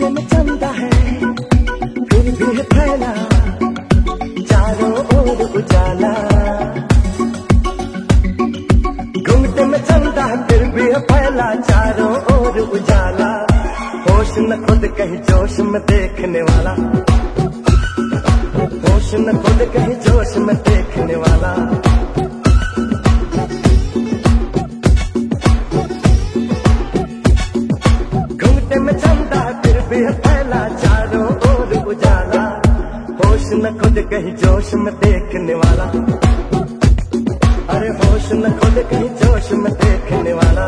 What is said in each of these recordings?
चंदा है, फिर भी फैला, चारों ओर उजाला। घूमते में है, फिर भी फैला, चारों ओर उजाला। होश खुद कहीं, जोश में देखने कहीं जोश में देखने वाला। अरे होश न खुद कहीं जोश में देखने वाला।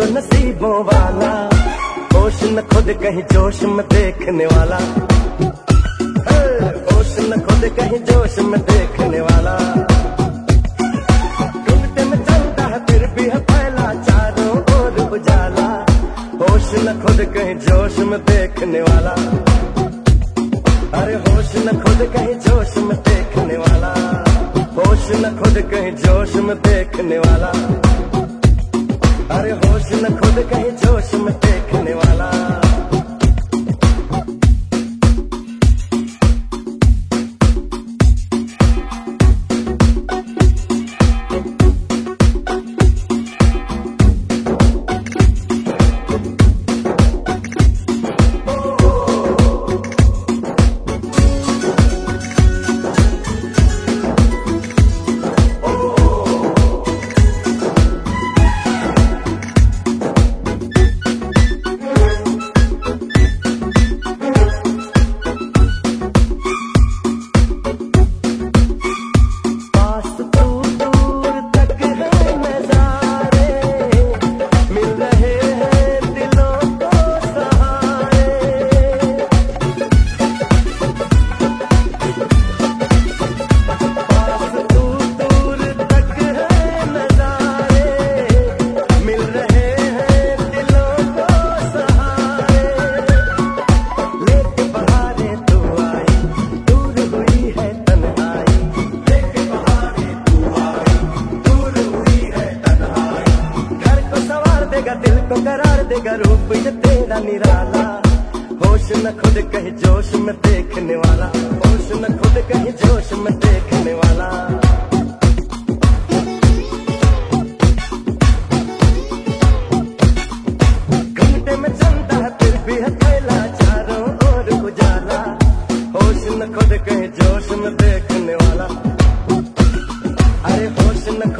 तुझको नसीबों वाला, होश न खुद कहीं जोश में देखने वाला। होश न खुद कहीं जोश में देखने वाला। खुद कहीं जोश में देखने वाला। अरे होश न खुद कहीं जोश में देखने वाला। होश न खुद कहीं जोश में देखने वाला। अरे होश उतार देगा रूप ये तेरा निराला। होश न खुद कहीं जोश में देखने वाला। होश न खुद कहीं जोश में देखने वाला। घंटे में चलता है फिर भी हथेला चारों ओर उजाला। होश न खुद कहीं जोश में देखने वाला। अरे होश न